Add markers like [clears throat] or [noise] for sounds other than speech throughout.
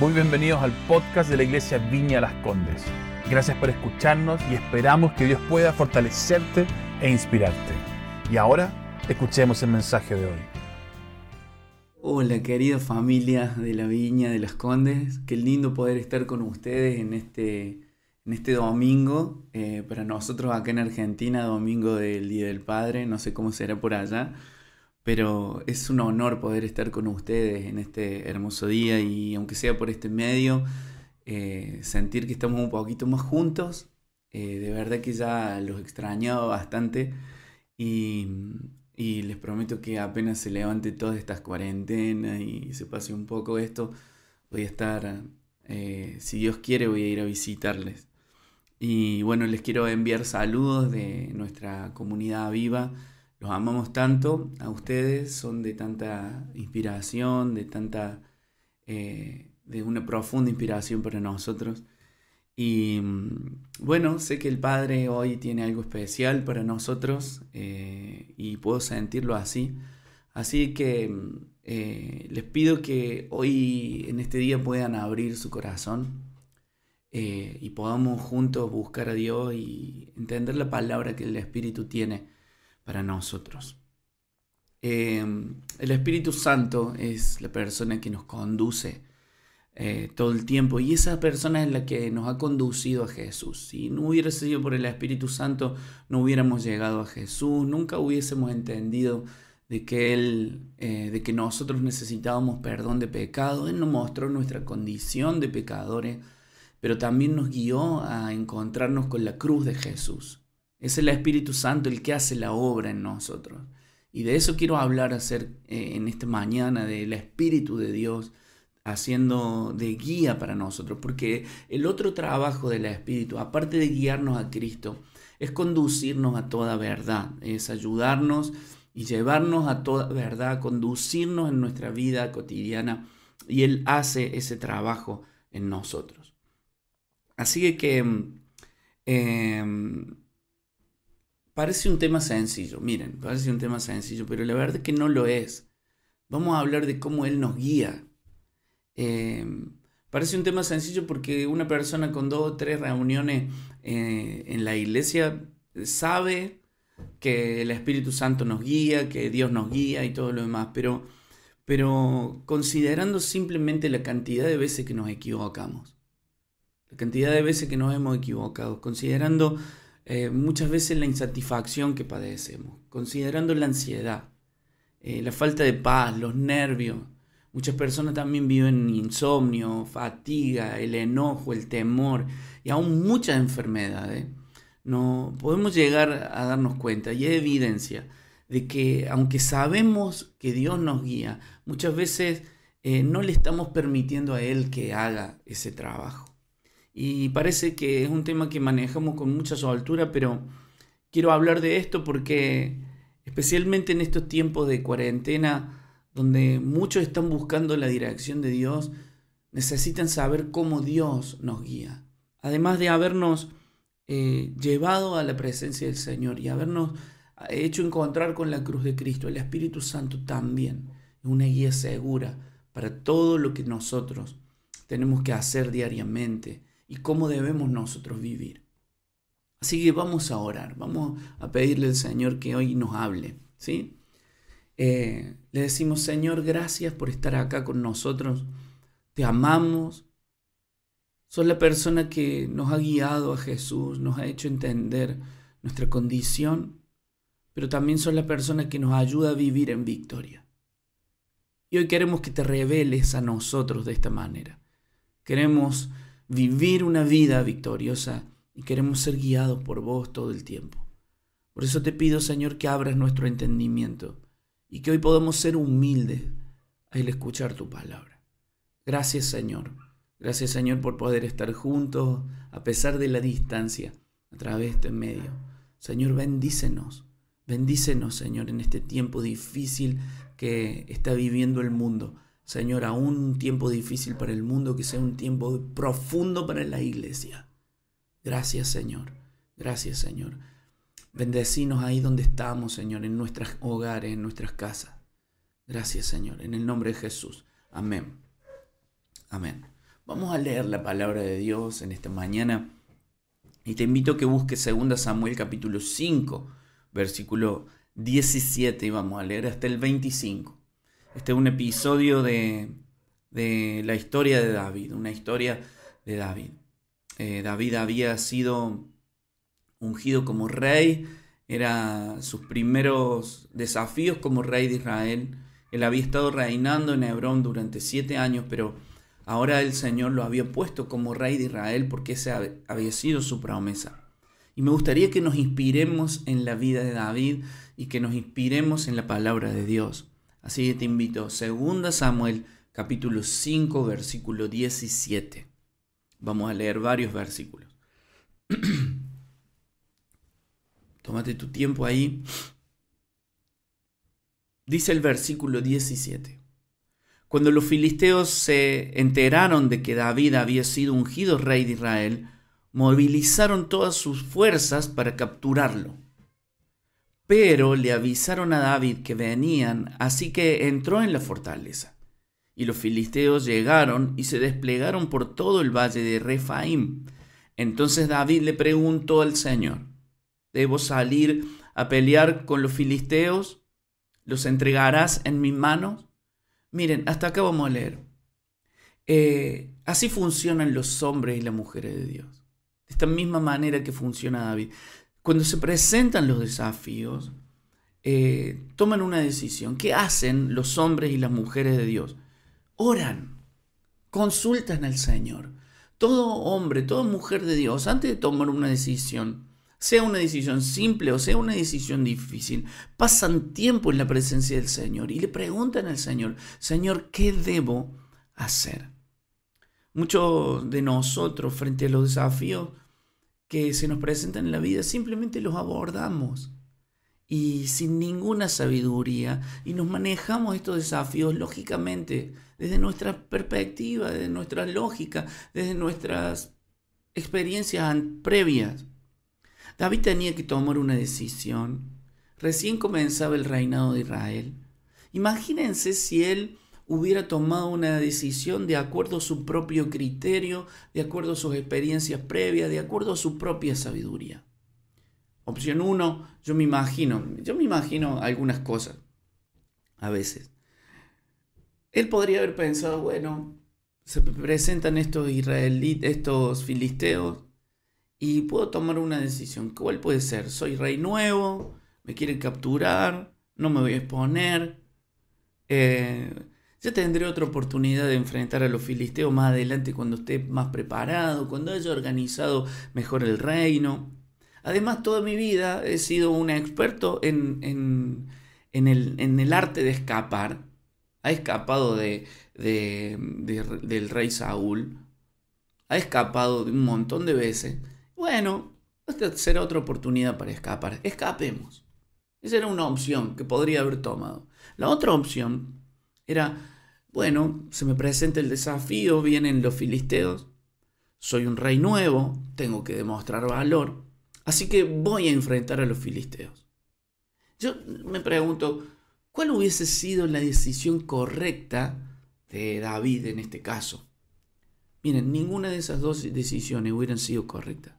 Muy bienvenidos al podcast de la Iglesia Viña Las Condes. Gracias por escucharnos y esperamos que Dios pueda fortalecerte e inspirarte. Y ahora, escuchemos el mensaje de hoy. Hola querida familia de la Viña de Las Condes, qué lindo poder estar con ustedes en este, en este domingo, eh, para nosotros acá en Argentina, domingo del Día del Padre, no sé cómo será por allá, pero es un honor poder estar con ustedes en este hermoso día y aunque sea por este medio, eh, sentir que estamos un poquito más juntos. Eh, de verdad que ya los extrañaba bastante y, les prometo que apenas se levante todas estas cuarentenas y se pase un poco esto, voy a estar, eh, si Dios quiere, voy a ir a visitarles. Y bueno, les quiero enviar saludos de nuestra comunidad viva los amamos tanto a ustedes, son de tanta inspiración, de tanta, eh, de una profunda inspiración para nosotros. Y mm, bueno, sé que el Padre hoy tiene algo especial para nosotros eh, y puedo sentirlo así. Así que mm, eh, les pido que hoy en este día puedan abrir su corazón y podamos juntos buscar a Dios y entender la palabra que el Espíritu tiene para nosotros. Em, el Espíritu Santo es la persona que nos conduce eh, todo el tiempo y esa persona es la que nos ha conducido a Jesús. Si no hubiera sido por el Espíritu Santo, no hubiéramos llegado a Jesús, nunca hubiésemos entendido de que Él, eh, de que nosotros necesitábamos perdón de pecado. Él nos mostró nuestra condición de pecadores, pero también nos guió a encontrarnos con la cruz de Jesús. Es el Espíritu Santo el que hace la obra en nosotros. Y de eso quiero hablar hacer, eh, en esta mañana, del Espíritu de Dios haciendo de guía para nosotros. Porque el otro trabajo del Espíritu, aparte de guiarnos a Cristo, es conducirnos a toda verdad, es ayudarnos y llevarnos a toda verdad, conducirnos en nuestra vida cotidiana. Y Él hace ese trabajo en nosotros. Así que... Eh, Parece un tema sencillo, miren, parece un tema sencillo, pero la verdad es que no lo es. Vamos a hablar de cómo Él nos guía. Em, parece un tema sencillo porque una persona con dos o tres reuniones eh, en la iglesia sabe que el Espíritu Santo nos guía, que Dios nos guía y todo lo demás, pero, pero considerando simplemente la cantidad de veces que nos equivocamos, la cantidad de veces que nos hemos equivocado, considerando eh, muchas veces la insatisfacción que padecemos, considerando la ansiedad, eh, la falta de paz, los nervios. Muchas personas también viven insomnio, fatiga, el enojo, el temor y aún muchas enfermedades. No podemos llegar a darnos cuenta y hay evidencia de que aunque sabemos que Dios nos guía, muchas veces eh, no le estamos permitiendo a Él que haga ese trabajo. Y parece que es un tema que manejamos con mucha soltura, pero quiero hablar de esto porque especialmente en estos tiempos de cuarentena, donde muchos están buscando la dirección de Dios, necesitan saber cómo Dios nos guía. Además de habernos eh, llevado a la presencia del Señor y habernos hecho encontrar con la cruz de Cristo, el Espíritu Santo también es una guía segura para todo lo que nosotros tenemos que hacer diariamente y cómo debemos nosotros vivir. Así que vamos a orar, vamos a pedirle al Señor que hoy nos hable, ¿sí? Eh, le decimos, Señor, gracias por estar acá con nosotros, te amamos, sos la persona que nos ha guiado a Jesús, nos ha hecho entender nuestra condición, pero también sos la persona que nos ayuda a vivir en victoria. Y hoy queremos que te reveles a nosotros de esta manera. Queremos vivir una vida victoriosa y queremos ser guiados por vos todo el tiempo. Por eso te pido, Señor, que abras nuestro entendimiento y que hoy podamos ser humildes al escuchar tu palabra. Gracias, Señor. Gracias, Señor, por poder estar juntos a pesar de la distancia a través de este medio. Señor, bendícenos. Bendícenos, Señor, en este tiempo difícil que está viviendo el mundo. Señor, aún un tiempo difícil para el mundo, que sea un tiempo profundo para la iglesia. Gracias, Señor. Gracias, Señor. Bendecinos ahí donde estamos, Señor, en nuestros hogares, en nuestras casas. Gracias, Señor. En el nombre de Jesús. Amén. Amén. Vamos a leer la palabra de Dios en esta mañana y te invito a que busques 2 Samuel capítulo 5, versículo 17 y vamos a leer hasta el 25. Este es un episodio de, la historia de David, una historia de David. Eh, David había sido ungido como rey, era sus primeros desafíos como rey de Israel. Él había estado reinando en Hebrón durante siete años, pero ahora el Señor lo había puesto como rey de Israel porque esa había sido su promesa. Y me gustaría que nos inspiremos en la vida de David y que nos inspiremos en la palabra de Dios. Así que te invito, 2 Samuel capítulo 5 versículo 17. Vamos a leer varios versículos. [clears throat] Tómate tu tiempo ahí. Dice el versículo 17. Cuando los filisteos se enteraron de que David había sido ungido rey de Israel, movilizaron todas sus fuerzas para capturarlo. Pero le avisaron a David que venían, así que entró en la fortaleza. Y los filisteos llegaron y se desplegaron por todo el valle de Refaim. Entonces David le preguntó al Señor, ¿Debo salir a pelear con los filisteos? ¿Los entregarás en mis manos? Miren, hasta acá vamos a leer. Eh, así funcionan los hombres y las mujeres de Dios. De esta misma manera que funciona David. Cuando se presentan los desafíos, eh, toman una decisión. ¿Qué hacen los hombres y las mujeres de Dios? Oran, consultan al Señor. Todo hombre, toda mujer de Dios, antes de tomar una decisión, sea una decisión simple o sea una decisión difícil, pasan tiempo en la presencia del Señor y le preguntan al Señor, Señor, ¿qué debo hacer? Muchos de nosotros frente a los desafíos que se nos presentan en la vida simplemente los abordamos y sin ninguna sabiduría y nos manejamos estos desafíos lógicamente desde nuestra perspectiva, desde nuestra lógica, desde nuestras experiencias previas. David tenía que tomar una decisión. Recién comenzaba el reinado de Israel. Imagínense si él hubiera tomado una decisión de acuerdo a su propio criterio, de acuerdo a sus experiencias previas, de acuerdo a su propia sabiduría. Opción uno, yo me imagino, yo me imagino algunas cosas, a veces. Él podría haber pensado, bueno, se presentan estos israelitas, estos filisteos, y puedo tomar una decisión. ¿Cuál puede ser? Soy rey nuevo, me quieren capturar, no me voy a exponer. Eh, ya tendré otra oportunidad de enfrentar a los filisteos más adelante cuando esté más preparado, cuando haya organizado mejor el reino. Además, toda mi vida he sido un experto en, en, el, en el, arte de escapar. Ha escapado de, de, del rey Saúl. Ha escapado un montón de veces. Bueno, esta será otra oportunidad para escapar. Escapemos. Esa era una opción que podría haber tomado. La otra opción era, bueno, se me presenta el desafío, vienen los filisteos, soy un rey nuevo, tengo que demostrar valor, así que voy a enfrentar a los filisteos. Yo me pregunto, ¿cuál hubiese sido la decisión correcta de David en este caso? Miren, ninguna de esas dos decisiones hubieran sido correctas.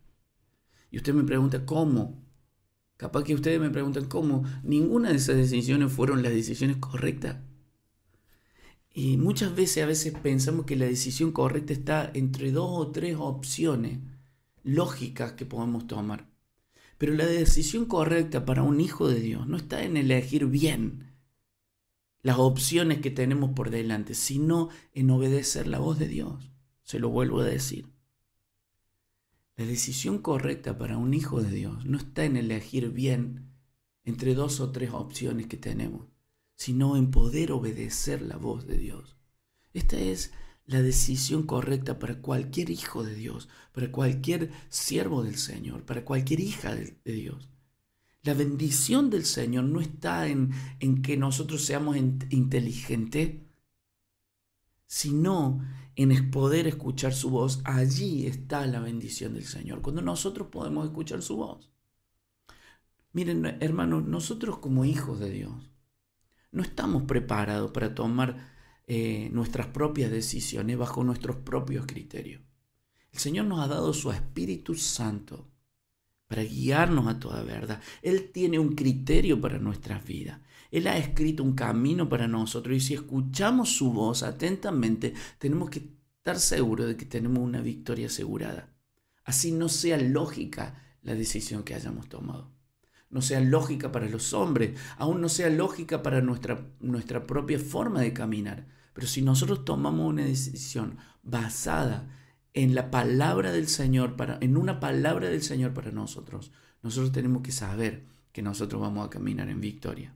Y usted me pregunta, ¿cómo? Capaz que ustedes me preguntan, ¿cómo? Ninguna de esas decisiones fueron las decisiones correctas. Y muchas veces, a veces pensamos que la decisión correcta está entre dos o tres opciones lógicas que podemos tomar. Pero la decisión correcta para un hijo de Dios no está en elegir bien las opciones que tenemos por delante, sino en obedecer la voz de Dios. Se lo vuelvo a decir. La decisión correcta para un hijo de Dios no está en elegir bien entre dos o tres opciones que tenemos, sino en poder obedecer la voz de Dios. Esta es la decisión correcta para cualquier hijo de Dios, para cualquier siervo del Señor, para cualquier hija de, Dios. La bendición del Señor no está en, en que nosotros seamos inteligentes, sino en poder escuchar su voz, allí está la bendición del Señor, cuando nosotros podemos escuchar su voz. Miren, hermanos, nosotros como hijos de Dios no estamos preparados para tomar eh, nuestras propias decisiones bajo nuestros propios criterios. El Señor nos ha dado su Espíritu Santo para guiarnos a toda verdad. Él tiene un criterio para nuestras vidas. Él ha escrito un camino para nosotros y si escuchamos su voz atentamente, tenemos que estar seguros de que tenemos una victoria asegurada. Así no sea lógica la decisión que hayamos tomado. No sea lógica para los hombres, aún no sea lógica para nuestra, nuestra propia forma de caminar. Pero si nosotros tomamos una decisión basada en la palabra del Señor, para, en una palabra del Señor para nosotros, nosotros tenemos que saber que nosotros vamos a caminar en victoria.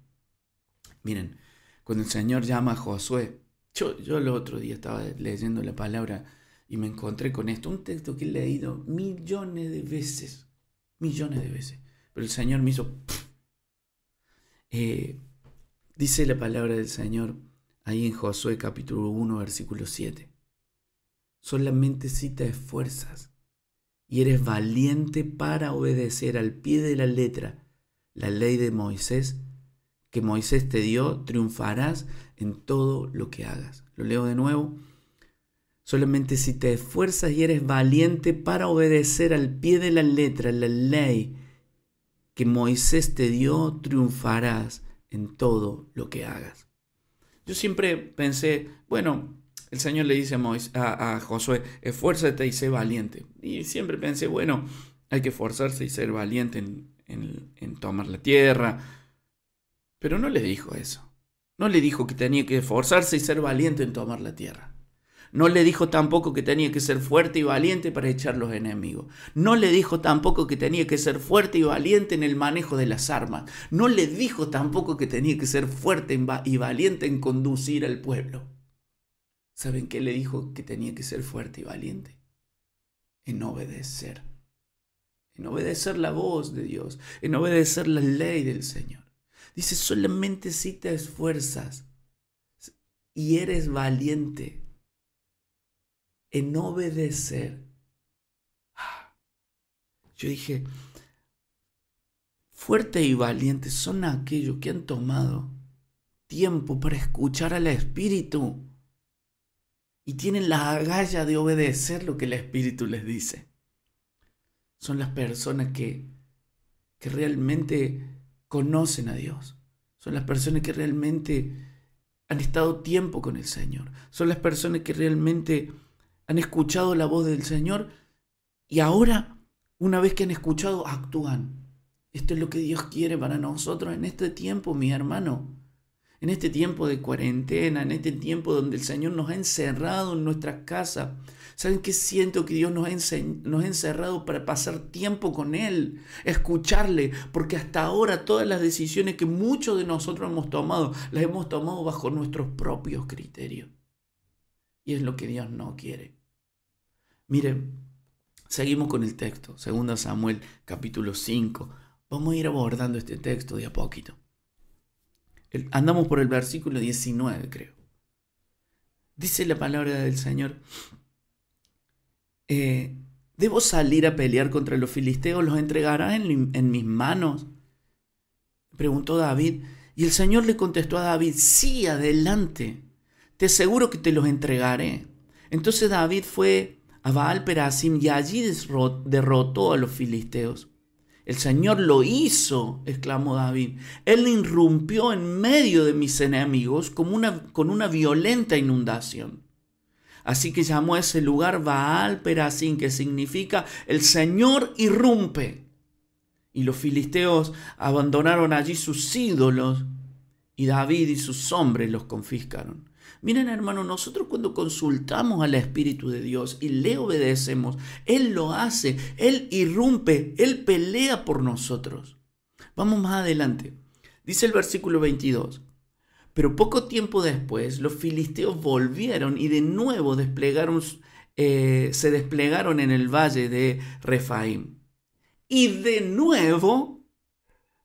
Miren, cuando el Señor llama a Josué, yo, yo el otro día estaba leyendo la palabra y me encontré con esto, un texto que he leído millones de veces, millones de veces, pero el Señor me hizo... Eh, dice la palabra del Señor ahí en Josué capítulo 1, versículo 7 solamente si te esfuerzas y eres valiente para obedecer al pie de la letra la ley de Moisés que Moisés te dio, triunfarás en todo lo que hagas. Lo leo de nuevo. Solamente si te esfuerzas y eres valiente para obedecer al pie de la letra la ley que Moisés te dio, triunfarás en todo lo que hagas. Yo siempre pensé, bueno, el Señor le dice a, Josué, esfuérzate y sé valiente. Y siempre pensé, bueno, hay que esforzarse y ser valiente en, tomar la tierra. Pero no le dijo eso. No le dijo que tenía que esforzarse y ser valiente en tomar la tierra. No le dijo tampoco que tenía que ser fuerte y valiente para echar los enemigos. No le dijo tampoco que tenía que ser fuerte y valiente en el manejo de las armas. No le dijo tampoco que tenía que ser fuerte y valiente en conducir al pueblo. ¿Saben qué le dijo que tenía que ser fuerte y valiente? En obedecer. En obedecer la voz de Dios. En obedecer la ley del Señor. Dice, solamente si te esfuerzas y eres valiente en obedecer. Yo dije, fuerte y valiente son aquellos que han tomado tiempo para escuchar al Espíritu y tienen la agallas de obedecer lo que el Espíritu les dice. Son las personas que, que realmente conocen a Dios. Son las personas que realmente han estado tiempo con el Señor. Son las personas que realmente han escuchado la voz del Señor y ahora, una vez que han escuchado, actúan. Esto es lo que Dios quiere para nosotros en este tiempo, mi hermano en este tiempo de cuarentena, en este tiempo donde el Señor nos ha encerrado en nuestras casas. ¿Saben qué siento que Dios nos ha, nos ha encerrado para pasar tiempo con Él, escucharle? Porque hasta ahora todas las decisiones que muchos de nosotros hemos tomado, las hemos tomado bajo nuestros propios criterios. Y es lo que Dios no quiere. Miren, seguimos con el texto, 2 Samuel capítulo 5. Vamos a ir abordando este texto de a poquito. Andamos por el versículo 19, creo. Dice la palabra del Señor, eh, ¿debo salir a pelear contra los filisteos? ¿Los entregará en, en mis manos? Preguntó David. Y el Señor le contestó a David, sí, adelante, te aseguro que te los entregaré. Entonces David fue a Baal Perasim y allí derrotó a los filisteos. El Señor lo hizo, exclamó David. Él irrumpió en medio de mis enemigos como una, con una violenta inundación. Así que llamó a ese lugar Baal Perasim, que significa el Señor irrumpe. Y los filisteos abandonaron allí sus ídolos y David y sus hombres los confiscaron. Miren hermano, nosotros cuando consultamos al Espíritu de Dios y le obedecemos, Él lo hace, Él irrumpe, Él pelea por nosotros. Vamos más adelante. Dice el versículo 22. Pero poco tiempo después los filisteos volvieron y de nuevo desplegaron, eh, se desplegaron en el valle de Refaim. Y de nuevo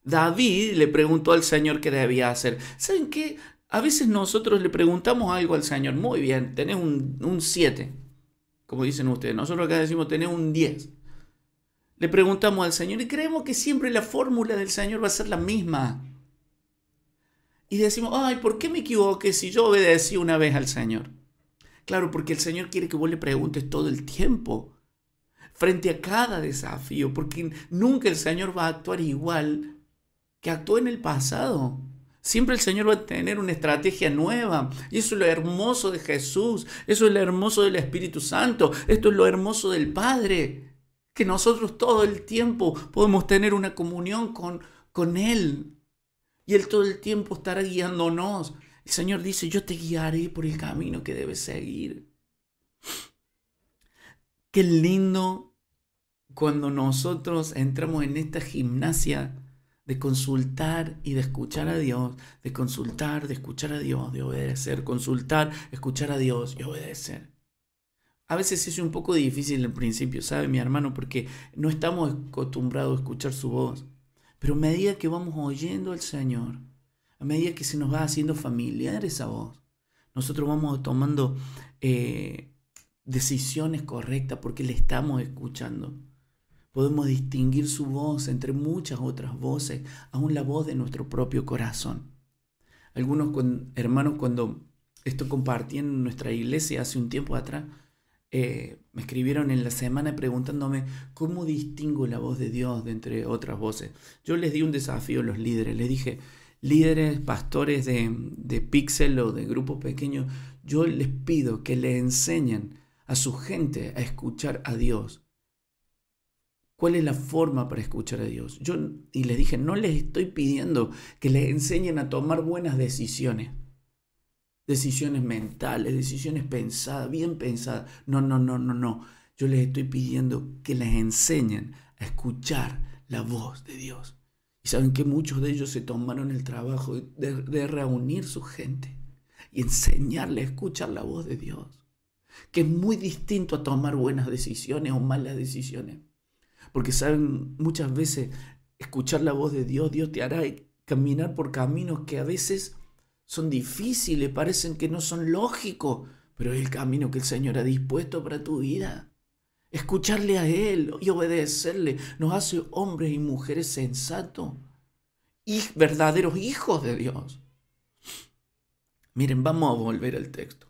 David le preguntó al Señor qué debía hacer. ¿Saben qué? A veces nosotros le preguntamos algo al Señor, muy bien, tenés un 7, como dicen ustedes, nosotros acá decimos tenés un 10. Le preguntamos al Señor y creemos que siempre la fórmula del Señor va a ser la misma. Y decimos, ay, ¿por qué me equivoqué si yo obedecí una vez al Señor? Claro, porque el Señor quiere que vos le preguntes todo el tiempo, frente a cada desafío, porque nunca el Señor va a actuar igual que actuó en el pasado. Siempre el Señor va a tener una estrategia nueva. Y eso es lo hermoso de Jesús. Eso es lo hermoso del Espíritu Santo. Esto es lo hermoso del Padre. Que nosotros todo el tiempo podemos tener una comunión con, con Él. Y Él todo el tiempo estará guiándonos. El Señor dice, yo te guiaré por el camino que debes seguir. Qué lindo cuando nosotros entramos en esta gimnasia de consultar y de escuchar a Dios, de consultar, de escuchar a Dios, de obedecer, consultar, escuchar a Dios y obedecer. A veces es un poco difícil al principio, ¿sabe mi hermano? Porque no estamos acostumbrados a escuchar su voz. Pero a medida que vamos oyendo al Señor, a medida que se nos va haciendo familiar esa voz, nosotros vamos tomando eh, decisiones correctas porque le estamos escuchando. Podemos distinguir su voz entre muchas otras voces, aún la voz de nuestro propio corazón. Algunos hermanos cuando esto compartí en nuestra iglesia hace un tiempo atrás, eh, me escribieron en la semana preguntándome cómo distingo la voz de Dios de entre otras voces. Yo les di un desafío a los líderes, les dije, líderes, pastores de, de Pixel o de grupos pequeños, yo les pido que le enseñen a su gente a escuchar a Dios. ¿Cuál es la forma para escuchar a Dios? Yo, y les dije, no les estoy pidiendo que les enseñen a tomar buenas decisiones. Decisiones mentales, decisiones pensadas, bien pensadas. No, no, no, no, no. Yo les estoy pidiendo que les enseñen a escuchar la voz de Dios. Y saben que muchos de ellos se tomaron el trabajo de, reunir su gente y enseñarle a escuchar la voz de Dios. Que es muy distinto a tomar buenas decisiones o malas decisiones. Porque saben, muchas veces escuchar la voz de Dios, Dios te hará caminar por caminos que a veces son difíciles, parecen que no son lógicos, pero es el camino que el Señor ha dispuesto para tu vida. Escucharle a Él y obedecerle nos hace hombres y mujeres sensatos y verdaderos hijos de Dios. Miren, vamos a volver al texto.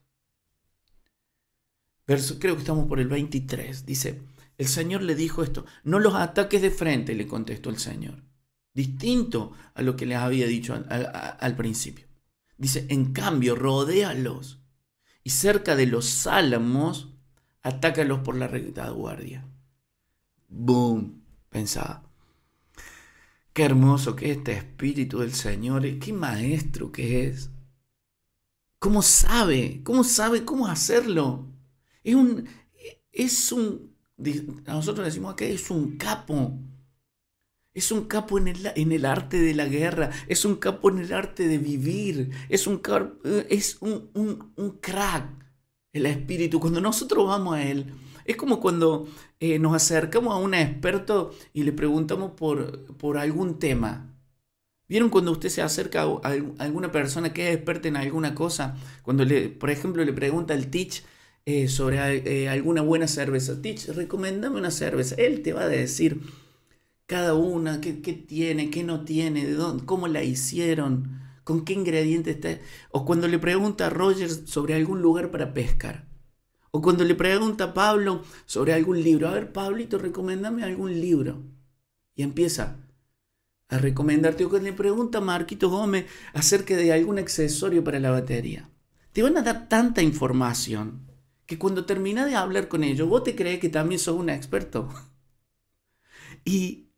Verso, creo que estamos por el 23. Dice, el Señor le dijo esto, no los ataques de frente, le contestó el Señor. Distinto a lo que les había dicho al, principio. Dice, en cambio, rodéalos y cerca de los álamos atácalos por la retaguardia. ¡Boom! Pensaba. Qué hermoso que es este Espíritu del Señor, qué maestro que es. ¿Cómo sabe? ¿Cómo sabe cómo hacerlo? Es un, es un, nosotros decimos que es un capo. Es un capo en el, en el, arte de la guerra, es un capo en el arte de vivir, es un, es un, un, un crack el espíritu, cuando nosotros vamos a Él, es como cuando eh, nos acercamos a un experto y le preguntamos por, por algún tema. ¿Vieron cuando usted se acerca a alguna persona que es experta en alguna cosa? Cuando, le, por ejemplo, le pregunta al Teach eh, sobre eh, alguna buena cerveza. Teach, recomendame una cerveza. Él te va a decir cada una, qué, qué tiene, qué no tiene, de dónde, cómo la hicieron con qué ingrediente está. O cuando le pregunta a Roger sobre algún lugar para pescar. O cuando le pregunta a Pablo sobre algún libro. A ver, Pablito, recomendame algún libro. Y empieza a recomendarte. O cuando le pregunta a Marquito Gómez acerca de algún accesorio para la batería. Te van a dar tanta información que cuando termina de hablar con ellos, vos te crees que también sos un experto. [laughs] Y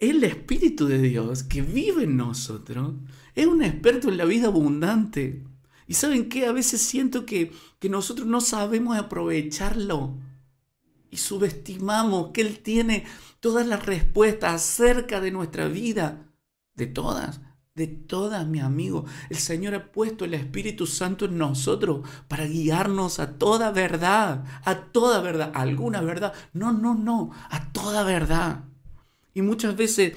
el Espíritu de Dios que vive en nosotros es un experto en la vida abundante. Y saben qué, a veces siento que, que nosotros no sabemos aprovecharlo y subestimamos que Él tiene todas las respuestas acerca de nuestra vida. De todas, de todas, mi amigo. El Señor ha puesto el Espíritu Santo en nosotros para guiarnos a toda verdad, a toda verdad, a alguna verdad. No, no, no, a toda verdad. Y muchas veces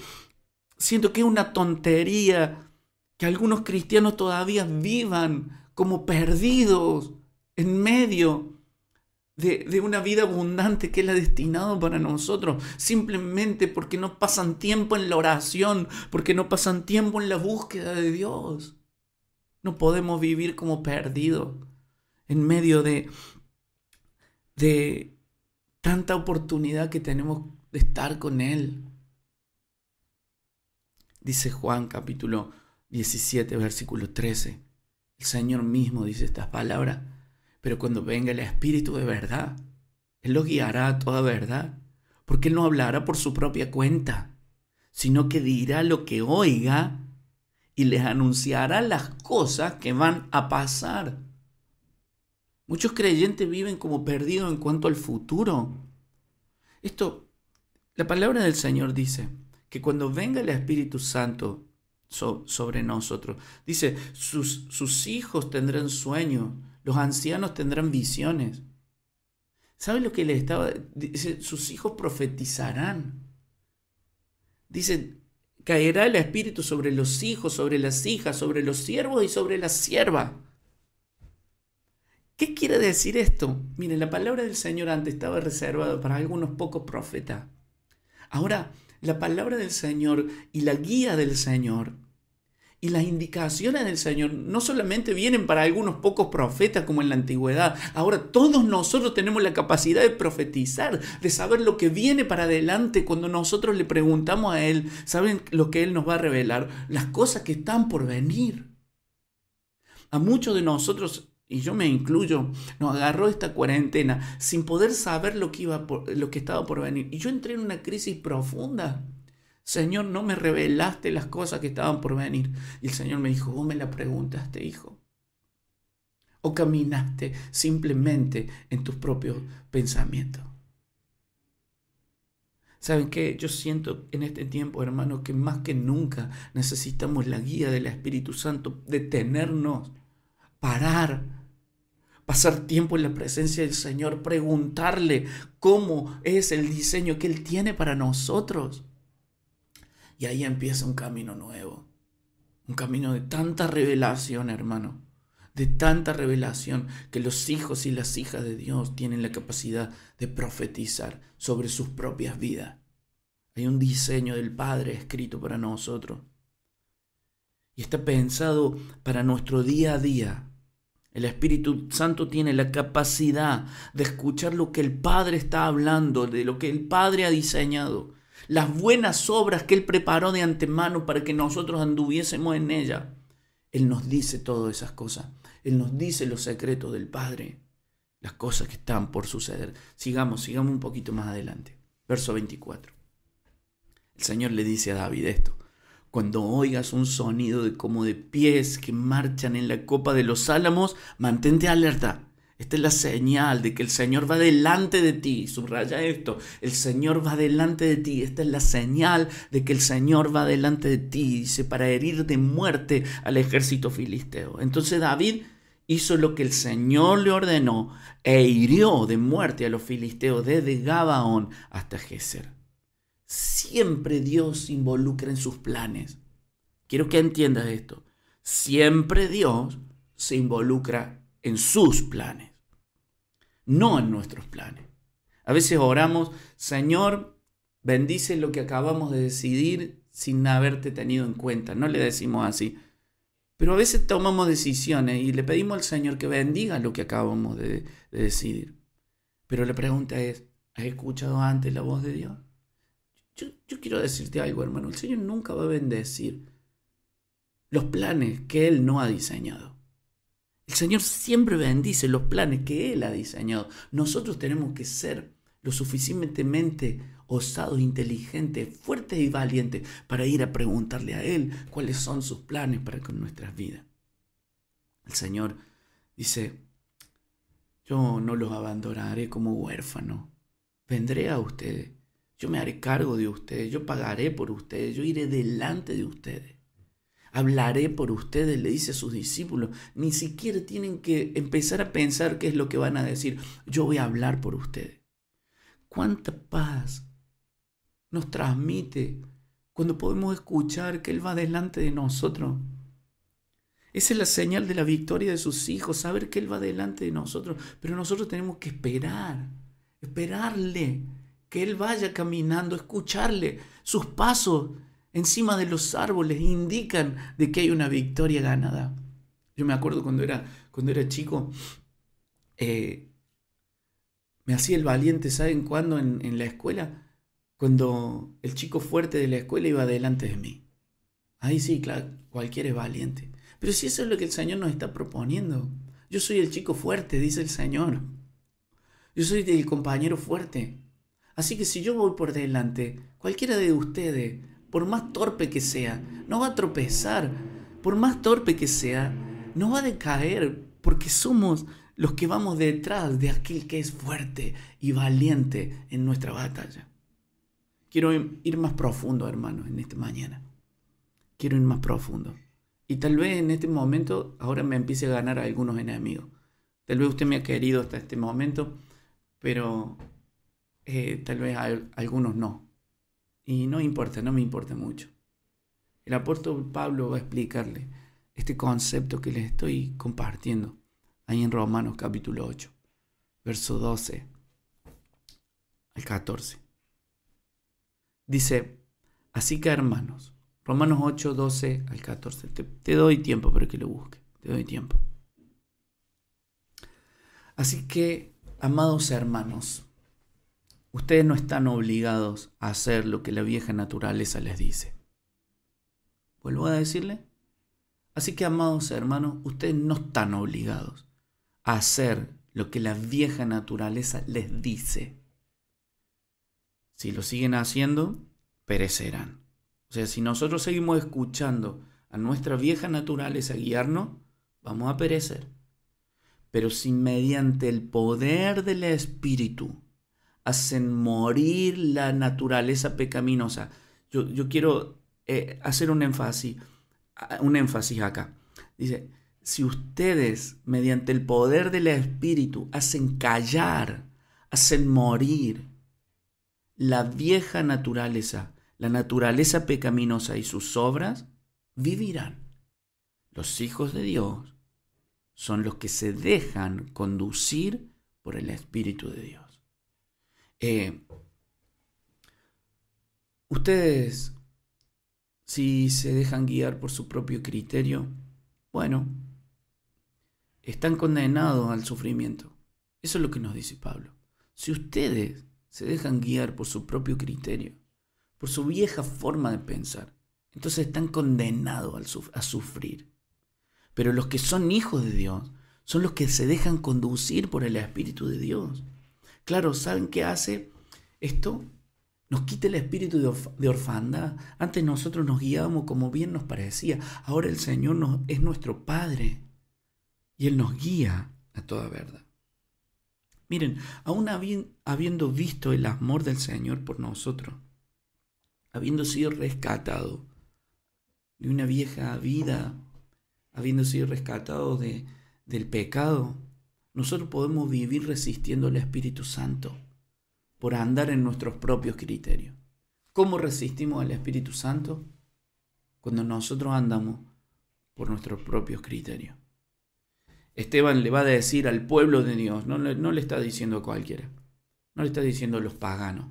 siento que es una tontería que algunos cristianos todavía vivan como perdidos en medio de, una vida abundante que Él ha destinado para nosotros, simplemente porque no pasan tiempo en la oración, porque no pasan tiempo en la búsqueda de Dios. No podemos vivir como perdidos en medio de, de tanta oportunidad que tenemos de estar con Él. Dice Juan capítulo 17, versículo 13. El Señor mismo dice estas palabras. Pero cuando venga el Espíritu de verdad, Él lo guiará a toda verdad, porque Él no hablará por su propia cuenta, sino que dirá lo que oiga y les anunciará las cosas que van a pasar. Muchos creyentes viven como perdidos en cuanto al futuro. Esto, la palabra del Señor dice que cuando venga el Espíritu Santo sobre nosotros, dice, sus, sus hijos tendrán sueños, los ancianos tendrán visiones. ¿Sabe lo que le estaba? Dice, sus hijos profetizarán. Dice, caerá el Espíritu sobre los hijos, sobre las hijas, sobre los siervos y sobre la sierva. ¿Qué quiere decir esto? Mire, la palabra del Señor antes estaba reservada para algunos pocos profetas. Ahora, la palabra del Señor y la guía del Señor y las indicaciones del Señor no solamente vienen para algunos pocos profetas como en la antigüedad, ahora todos nosotros tenemos la capacidad de profetizar, de saber lo que viene para adelante cuando nosotros le preguntamos a Él, ¿saben lo que Él nos va a revelar? Las cosas que están por venir. A muchos de nosotros y yo me incluyo, nos agarró esta cuarentena sin poder saber lo que, iba lo que estaba por venir. Y yo entré en una crisis profunda. Señor, no me revelaste las cosas que estaban por venir. Y el Señor me dijo, vos me la preguntaste, hijo. O caminaste simplemente en tus propios pensamientos. ¿Saben qué? Yo siento en este tiempo, hermano, que más que nunca necesitamos la guía del Espíritu Santo, detenernos, parar, pasar tiempo en la presencia del Señor, preguntarle cómo es el diseño que Él tiene para nosotros. Y ahí empieza un camino nuevo. Un camino de tanta revelación, hermano. De tanta revelación que los hijos y las hijas de Dios tienen la capacidad de profetizar sobre sus propias vidas. Hay un diseño del Padre escrito para nosotros. Y está pensado para nuestro día a día. El Espíritu Santo tiene la capacidad de escuchar lo que el Padre está hablando, de lo que el Padre ha diseñado las buenas obras que Él preparó de antemano para que nosotros anduviésemos en ella. Él nos dice todas esas cosas. Él nos dice los secretos del Padre, las cosas que están por suceder. Sigamos, sigamos un poquito más adelante. Verso 24. El Señor le dice a David esto. Cuando oigas un sonido de como de pies que marchan en la copa de los álamos, mantente alerta esta es la señal de que el Señor va delante de ti. Subraya esto. El Señor va delante de ti. Esta es la señal de que el Señor va delante de ti. Dice, para herir de muerte al ejército filisteo. Entonces David hizo lo que el Señor le ordenó e hirió de muerte a los filisteos desde Gabaón hasta Geser. Siempre Dios se involucra en sus planes. Quiero que entiendas esto. Siempre Dios se involucra en sus planes no en nuestros planes. A veces oramos, Señor, bendice lo que acabamos de decidir sin haberte tenido en cuenta. No le decimos así. Pero a veces tomamos decisiones y le pedimos al Señor que bendiga lo que acabamos de, decidir. Pero la pregunta es, ¿has escuchado antes la voz de Dios? Yo, yo quiero decirte algo, hermano. El Señor nunca va a bendecir los planes que Él no ha diseñado. El Señor siempre bendice los planes que Él ha diseñado. Nosotros tenemos que ser lo suficientemente osados, inteligentes, fuertes y valientes para ir a preguntarle a Él cuáles son sus planes para con nuestras vidas. El Señor dice, yo no los abandonaré como huérfanos. Vendré a ustedes. Yo me haré cargo de ustedes. Yo pagaré por ustedes. Yo iré delante de ustedes hablaré por ustedes, le dice a sus discípulos. Ni siquiera tienen que empezar a pensar qué es lo que van a decir. Yo voy a hablar por ustedes. ¿Cuánta paz nos transmite cuando podemos escuchar que Él va delante de nosotros? Esa es la señal de la victoria de sus hijos, saber que Él va delante de nosotros. Pero nosotros tenemos que esperar, esperarle, que Él vaya caminando, escucharle sus pasos encima de los árboles indican de que hay una victoria ganada. Yo me acuerdo cuando era, cuando era chico, eh, me hacía el valiente, ¿saben cuándo? En, en la escuela, cuando el chico fuerte de la escuela iba delante de mí. Ahí sí, claro, cualquiera es valiente. Pero si eso es lo que el Señor nos está proponiendo. Yo soy el chico fuerte, dice el Señor. Yo soy el compañero fuerte. Así que si yo voy por delante, cualquiera de ustedes, por más torpe que sea, no va a tropezar. Por más torpe que sea, no va a decaer, porque somos los que vamos detrás de aquel que es fuerte y valiente en nuestra batalla. Quiero ir más profundo, hermano, en esta mañana. Quiero ir más profundo. Y tal vez en este momento ahora me empiece a ganar algunos enemigos. Tal vez usted me ha querido hasta este momento, pero eh, tal vez algunos no. Y no importa, no me importa mucho. El apóstol Pablo va a explicarle este concepto que les estoy compartiendo ahí en Romanos capítulo 8, verso 12 al 14. Dice, así que hermanos, Romanos 8, 12 al 14, te, te doy tiempo para que lo busque, te doy tiempo. Así que, amados hermanos, ustedes no están obligados a hacer lo que la vieja naturaleza les dice. ¿Vuelvo a decirle? Así que, amados hermanos, ustedes no están obligados a hacer lo que la vieja naturaleza les dice. Si lo siguen haciendo, perecerán. O sea, si nosotros seguimos escuchando a nuestra vieja naturaleza guiarnos, vamos a perecer. Pero si mediante el poder del Espíritu hacen morir la naturaleza pecaminosa, yo, yo quiero eh, hacer un énfasis, un énfasis acá. Dice, si ustedes mediante el poder del Espíritu hacen callar, hacen morir la vieja naturaleza, la naturaleza pecaminosa y sus obras, vivirán. Los hijos de Dios son los que se dejan conducir por el Espíritu de Dios. Eh, ustedes, si se dejan guiar por su propio criterio, bueno, están condenados al sufrimiento. Eso es lo que nos dice Pablo. Si ustedes se dejan guiar por su propio criterio, por su vieja forma de pensar, entonces están condenados a sufrir. Pero los que son hijos de Dios son los que se dejan conducir por el Espíritu de Dios. Claro, ¿saben qué hace esto? Nos quita el espíritu de, orfandad. Antes nosotros nos guiábamos como bien nos parecía. Ahora el Señor es nuestro Padre y Él nos guía a toda verdad. Miren, aún habiendo visto el amor del Señor por nosotros, habiendo sido rescatado de una vieja vida, habiendo sido rescatado de, del pecado, nosotros podemos vivir resistiendo al Espíritu Santo por andar en nuestros propios criterios. ¿Cómo resistimos al Espíritu Santo? Cuando nosotros andamos por nuestros propios criterios. Esteban le va a decir al pueblo de Dios, no, no le está diciendo a cualquiera, no le está diciendo a los paganos,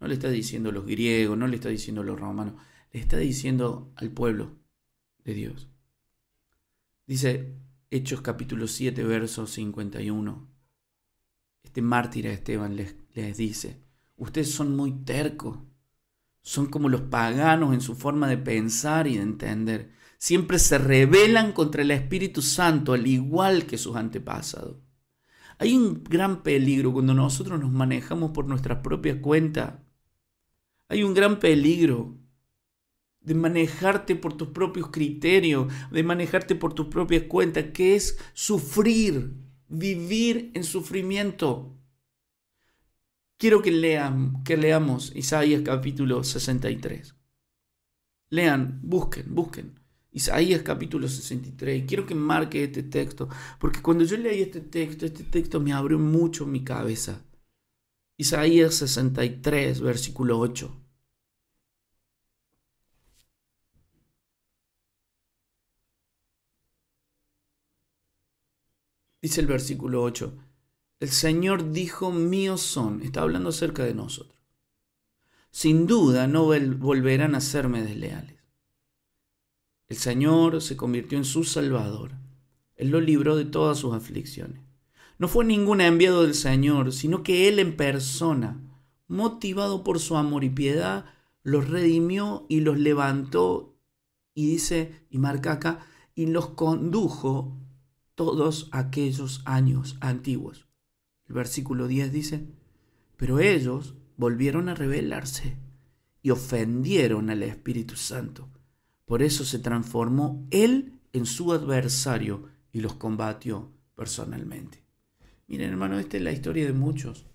no le está diciendo a los griegos, no le está diciendo a los romanos, le está diciendo al pueblo de Dios. Dice Hechos capítulo 7, verso 51. Este mártir a Esteban les, les dice, ustedes son muy tercos, son como los paganos en su forma de pensar y de entender siempre se rebelan contra el Espíritu Santo, al igual que sus antepasados. Hay un gran peligro cuando nosotros nos manejamos por nuestras propias cuentas. Hay un gran peligro de manejarte por tus propios criterios, de manejarte por tus propias cuentas, que es sufrir, vivir en sufrimiento. Quiero que lean, que leamos Isaías capítulo 63. Lean, busquen, busquen. Isaías capítulo 63. Quiero que marque este texto, porque cuando yo leí este texto, este texto me abrió mucho mi cabeza. Isaías 63, versículo 8. Dice el versículo 8, el Señor dijo, míos son, está hablando acerca de nosotros. Sin duda no volverán a serme desleales. El Señor se convirtió en su Salvador. Él lo libró de todas sus aflicciones. No fue ningún enviado del Señor, sino que Él en persona, motivado por su amor y piedad, los redimió y los levantó y dice, y marca acá, y los condujo todos aquellos años antiguos. El versículo 10 dice, pero ellos volvieron a rebelarse y ofendieron al Espíritu Santo. Por eso se transformó Él en su adversario y los combatió personalmente. Miren hermano, esta es la historia de muchos.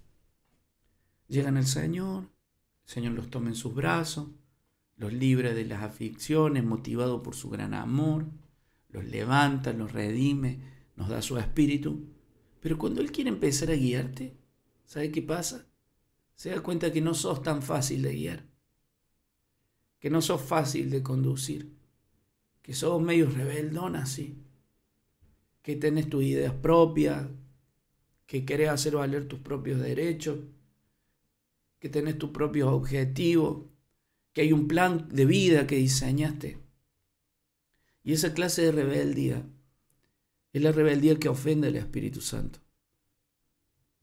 Llegan al Señor, el Señor los toma en sus brazos, los libra de las aflicciones, motivado por su gran amor, los levanta, los redime, nos da su espíritu. Pero cuando Él quiere empezar a guiarte, ¿sabe qué pasa? Se da cuenta que no sos tan fácil de guiar, que no sos fácil de conducir, que sos medio rebeldón así, que tenés tus ideas propias, que querés hacer valer tus propios derechos, que tenés tus propios objetivos, que hay un plan de vida que diseñaste. Y esa clase de rebeldía es la rebeldía que ofende al Espíritu Santo.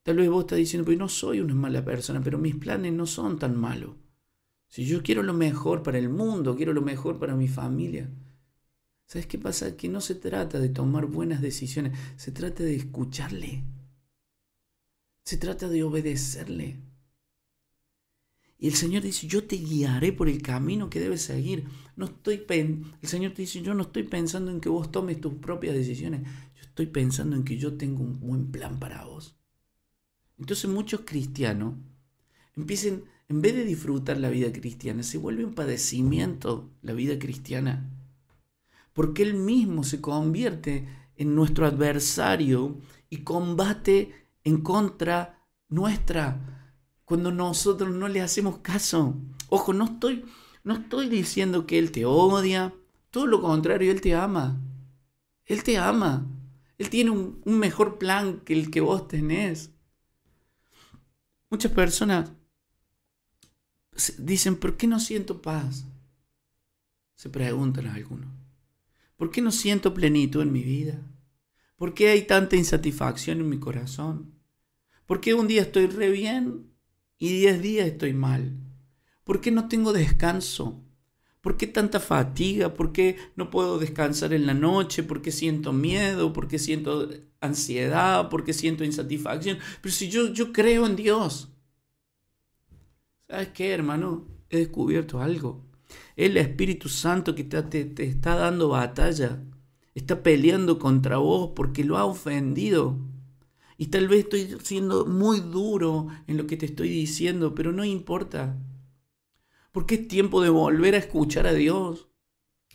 Tal vez vos estás diciendo, pues no soy una mala persona, pero mis planes no son tan malos. Si yo quiero lo mejor para el mundo, quiero lo mejor para mi familia. ¿Sabes qué pasa? Que no se trata de tomar buenas decisiones, se trata de escucharle. Se trata de obedecerle. Y el Señor dice, yo te guiaré por el camino que debes seguir. No estoy el Señor te dice, yo no estoy pensando en que vos tomes tus propias decisiones. Yo estoy pensando en que yo tengo un buen plan para vos. Entonces muchos cristianos empiecen, en vez de disfrutar la vida cristiana, se vuelve un padecimiento la vida cristiana. Porque Él mismo se convierte en nuestro adversario y combate en contra nuestra cuando nosotros no le hacemos caso. Ojo, no estoy, no estoy diciendo que Él te odia, todo lo contrario, Él te ama. Él te ama. Él tiene un, un mejor plan que el que vos tenés. Muchas personas dicen, ¿por qué no siento paz? Se preguntan a algunos. ¿Por qué no siento plenitud en mi vida? ¿Por qué hay tanta insatisfacción en mi corazón? ¿Por qué un día estoy re bien y diez días estoy mal? ¿Por qué no tengo descanso? ¿Por qué tanta fatiga? ¿Por qué no puedo descansar en la noche? ¿Por qué siento miedo? ¿Por qué siento ansiedad? ¿Por qué siento insatisfacción? Pero si yo, yo creo en Dios. ¿Sabes qué, hermano? He descubierto algo. El Espíritu Santo que te, te, te está dando batalla. Está peleando contra vos porque lo ha ofendido. Y tal vez estoy siendo muy duro en lo que te estoy diciendo, pero no importa. Porque es tiempo de volver a escuchar a Dios.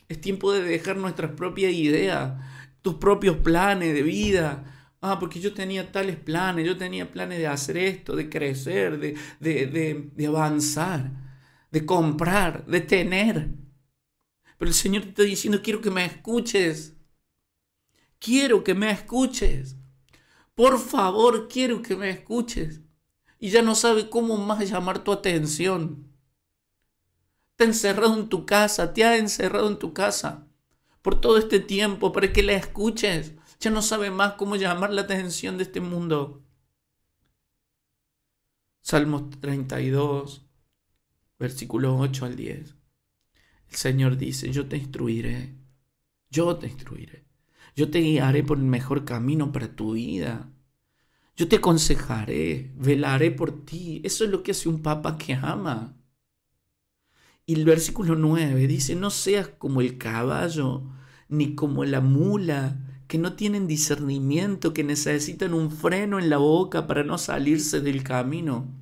Es tiempo de dejar nuestras propias ideas, tus propios planes de vida. Ah, porque yo tenía tales planes, yo tenía planes de hacer esto, de crecer, de, de, de avanzar, de comprar, de tener. Pero el Señor te está diciendo, quiero que me escuches. Quiero que me escuches. Por favor, quiero que me escuches. Y ya no sabe cómo más llamar tu atención. Te ha encerrado en tu casa, te ha encerrado en tu casa por todo este tiempo para que la escuches. Ya no sabe más cómo llamar la atención de este mundo. Salmos 32, versículos 8 al 10. El Señor dice, yo te instruiré, yo te instruiré. Yo te guiaré por el mejor camino para tu vida. Yo te aconsejaré, velaré por ti. Eso es lo que hace un papa que ama. Y el versículo 9 dice, no seas como el caballo, ni como la mula, que no tienen discernimiento, que necesitan un freno en la boca para no salirse del camino.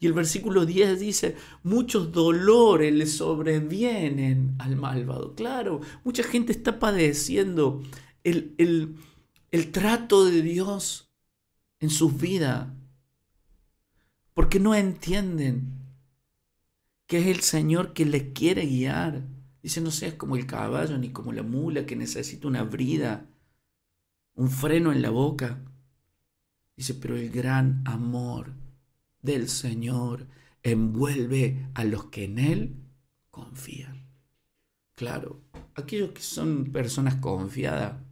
Y el versículo 10 dice, muchos dolores le sobrevienen al malvado. Claro, mucha gente está padeciendo el, el, trato de Dios en sus vidas, porque no entienden que es el Señor que les quiere guiar. Dice, no seas como el caballo ni como la mula que necesita una brida, un freno en la boca. Dice, pero el gran amor del Señor envuelve a los que en Él confían. Claro, aquellos que son personas confiadas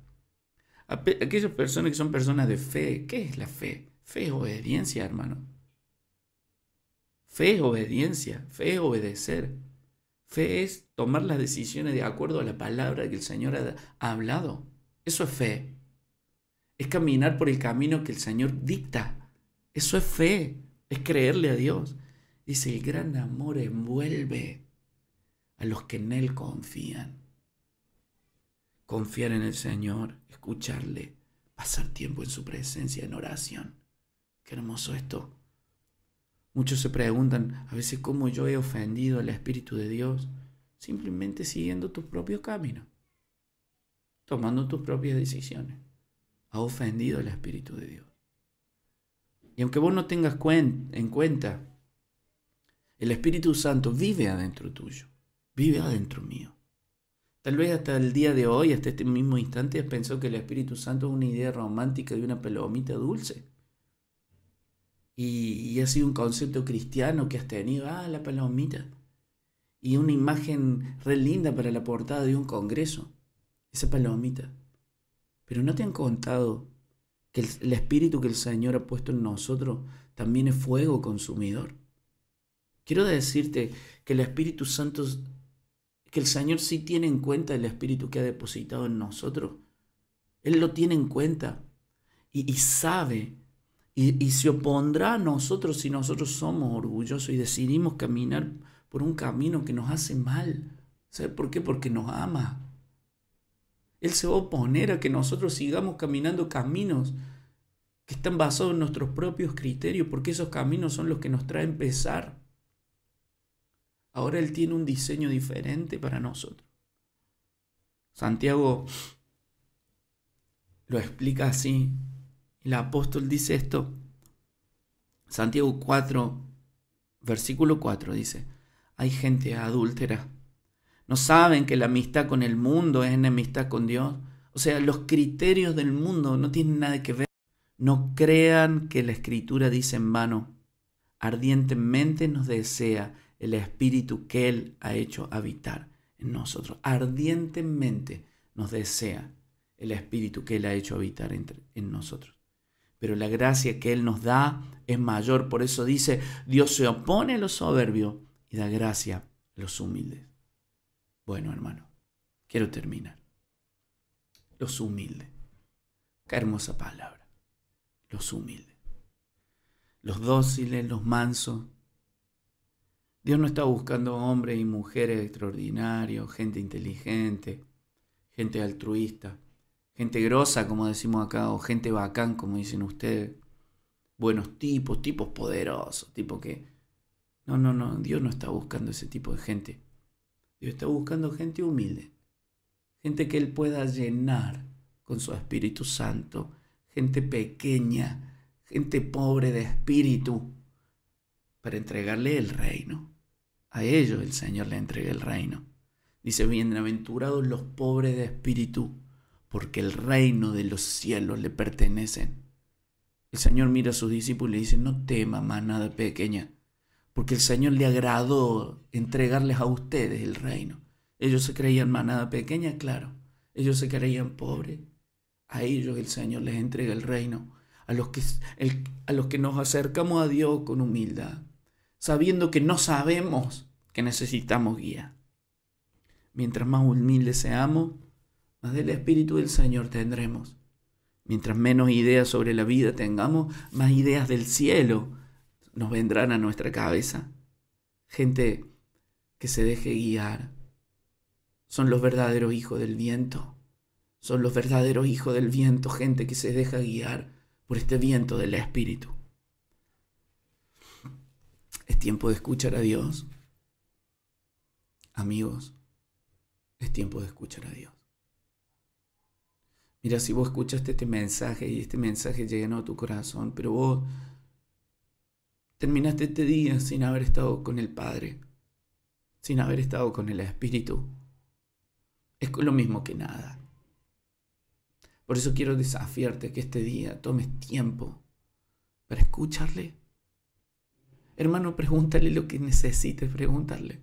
Aquellas personas que son personas de fe, ¿qué es la fe? Fe es obediencia, hermano. Fe es obediencia, fe es obedecer. Fe es tomar las decisiones de acuerdo a la palabra que el Señor ha, hablado. Eso es fe. Es caminar por el camino que el Señor dicta. Eso es fe. Es creerle a Dios. Dice, el gran amor envuelve a los que en Él confían. Confiar en el Señor, escucharle, pasar tiempo en su presencia, en oración. Qué hermoso esto. Muchos se preguntan a veces cómo yo he ofendido al Espíritu de Dios, simplemente siguiendo tu propio camino, tomando tus propias decisiones. Ha ofendido al Espíritu de Dios. Y aunque vos no tengas en cuenta, el Espíritu Santo vive adentro tuyo, vive adentro mío. Tal vez hasta el día de hoy, hasta este mismo instante, pensado que el Espíritu Santo es una idea romántica de una palomita dulce y, ha sido un concepto cristiano que has tenido, ah, la palomita. Y una imagen re linda para la portada de un congreso, esa palomita. Pero no te han contado que el, el espíritu que el Señor ha puesto en nosotros también es fuego consumidor. Quiero decirte que el Espíritu Santo, que el Señor sí tiene en cuenta el Espíritu que ha depositado en nosotros. Él lo tiene en cuenta y, y sabe y, se opondrá a nosotros si nosotros somos orgullosos y decidimos caminar por un camino que nos hace mal. ¿Sabe por qué? Porque nos ama. Él se va a oponer a que nosotros sigamos caminando caminos que están basados en nuestros propios criterios, porque esos caminos son los que nos traen pesar. Ahora Él tiene un diseño diferente para nosotros. Santiago lo explica así el apóstol dice esto. Santiago 4, versículo 4 dice, hay gente adúltera. No saben que la amistad con el mundo es enemistad con Dios. O sea, los criterios del mundo no tienen nada que ver. No crean que la escritura dice en vano. Ardientemente nos desea el espíritu que Él ha hecho habitar en nosotros. Ardientemente nos desea el espíritu que Él ha hecho habitar en nosotros pero la gracia que Él nos da es mayor. Por eso dice, Dios se opone a los soberbios y da gracia a los humildes. Bueno, hermano, quiero terminar. Los humildes. Qué hermosa palabra. Los humildes. Los dóciles, los mansos. Dios no está buscando hombres y mujeres extraordinarios, gente inteligente, gente altruista gente grosa, como decimos acá, o gente bacán, como dicen ustedes. Buenos tipos, tipos poderosos, tipo que... No, no, no, Dios no está buscando ese tipo de gente. Dios está buscando gente humilde. Gente que Él pueda llenar con su Espíritu Santo. Gente pequeña, gente pobre de espíritu, para entregarle el reino. A ellos el Señor le entrega el reino. Dice, bienaventurados los pobres de espíritu, porque el reino de los cielos le pertenecen. El Señor mira a sus discípulos y le dice, no tema más nada pequeña, porque el Señor le agradó entregarles a ustedes el reino. Ellos se creían manada pequeña, claro. Ellos se creían pobres. A ellos el Señor les entrega el reino. A los, que, a los que nos acercamos a Dios con humildad, sabiendo que no sabemos que necesitamos guía. Mientras más humildes seamos, más del Espíritu del Señor tendremos. Mientras menos ideas sobre la vida tengamos, más ideas del cielo nos vendrán a nuestra cabeza. Gente que se deje guiar. Son los verdaderos hijos del viento. Son los verdaderos hijos del viento, gente que se deja guiar por este viento del Espíritu. Es tiempo de escuchar a Dios. Amigos, es tiempo de escuchar a Dios. Mira, si vos escuchaste este mensaje y este mensaje llenó a tu corazón, pero vos terminaste este día sin haber estado con el Padre, sin haber estado con el Espíritu, es lo mismo que nada. Por eso quiero desafiarte que este día tomes tiempo para escucharle. Hermano, pregúntale lo que necesites preguntarle.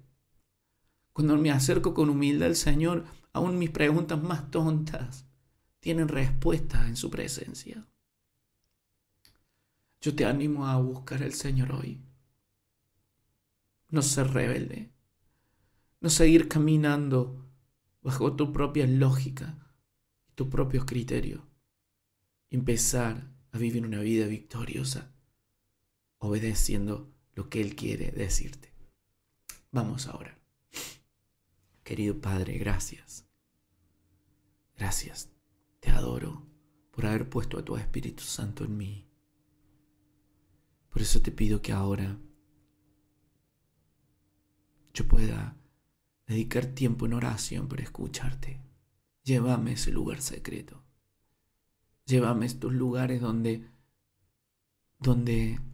Cuando me acerco con humildad al Señor, aún mis preguntas más tontas tienen respuesta en su presencia. Yo te animo a buscar al Señor hoy. No ser rebelde. No seguir caminando bajo tu propia lógica y tus propios criterios. Empezar a vivir una vida victoriosa, obedeciendo lo que Él quiere decirte. Vamos ahora. Querido Padre, gracias. Gracias. Te adoro por haber puesto a tu Espíritu Santo en mí. Por eso te pido que ahora yo pueda dedicar tiempo en oración para escucharte. Llévame a ese lugar secreto. Llévame a estos lugares donde, donde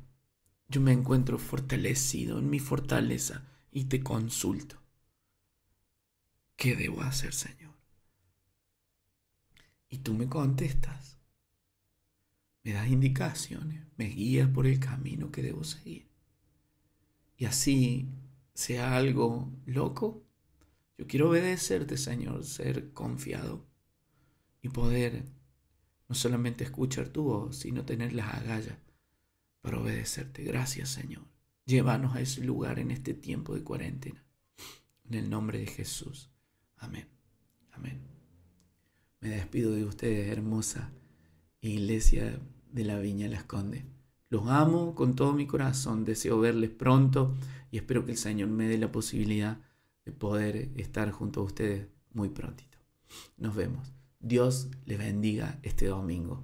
yo me encuentro fortalecido en mi fortaleza y te consulto. ¿Qué debo hacer, Señor? Y tú me contestas. Me das indicaciones, me guías por el camino que debo seguir. Y así sea algo loco, yo quiero obedecerte, Señor, ser confiado y poder no solamente escuchar tu voz, sino tener las agallas para obedecerte. Gracias, Señor. Llévanos a ese lugar en este tiempo de cuarentena. En el nombre de Jesús. Amén. Amén. Me despido de ustedes, hermosa iglesia de la Viña Las Condes. Los amo con todo mi corazón. Deseo verles pronto y espero que el Señor me dé la posibilidad de poder estar junto a ustedes muy prontito. Nos vemos. Dios les bendiga este domingo.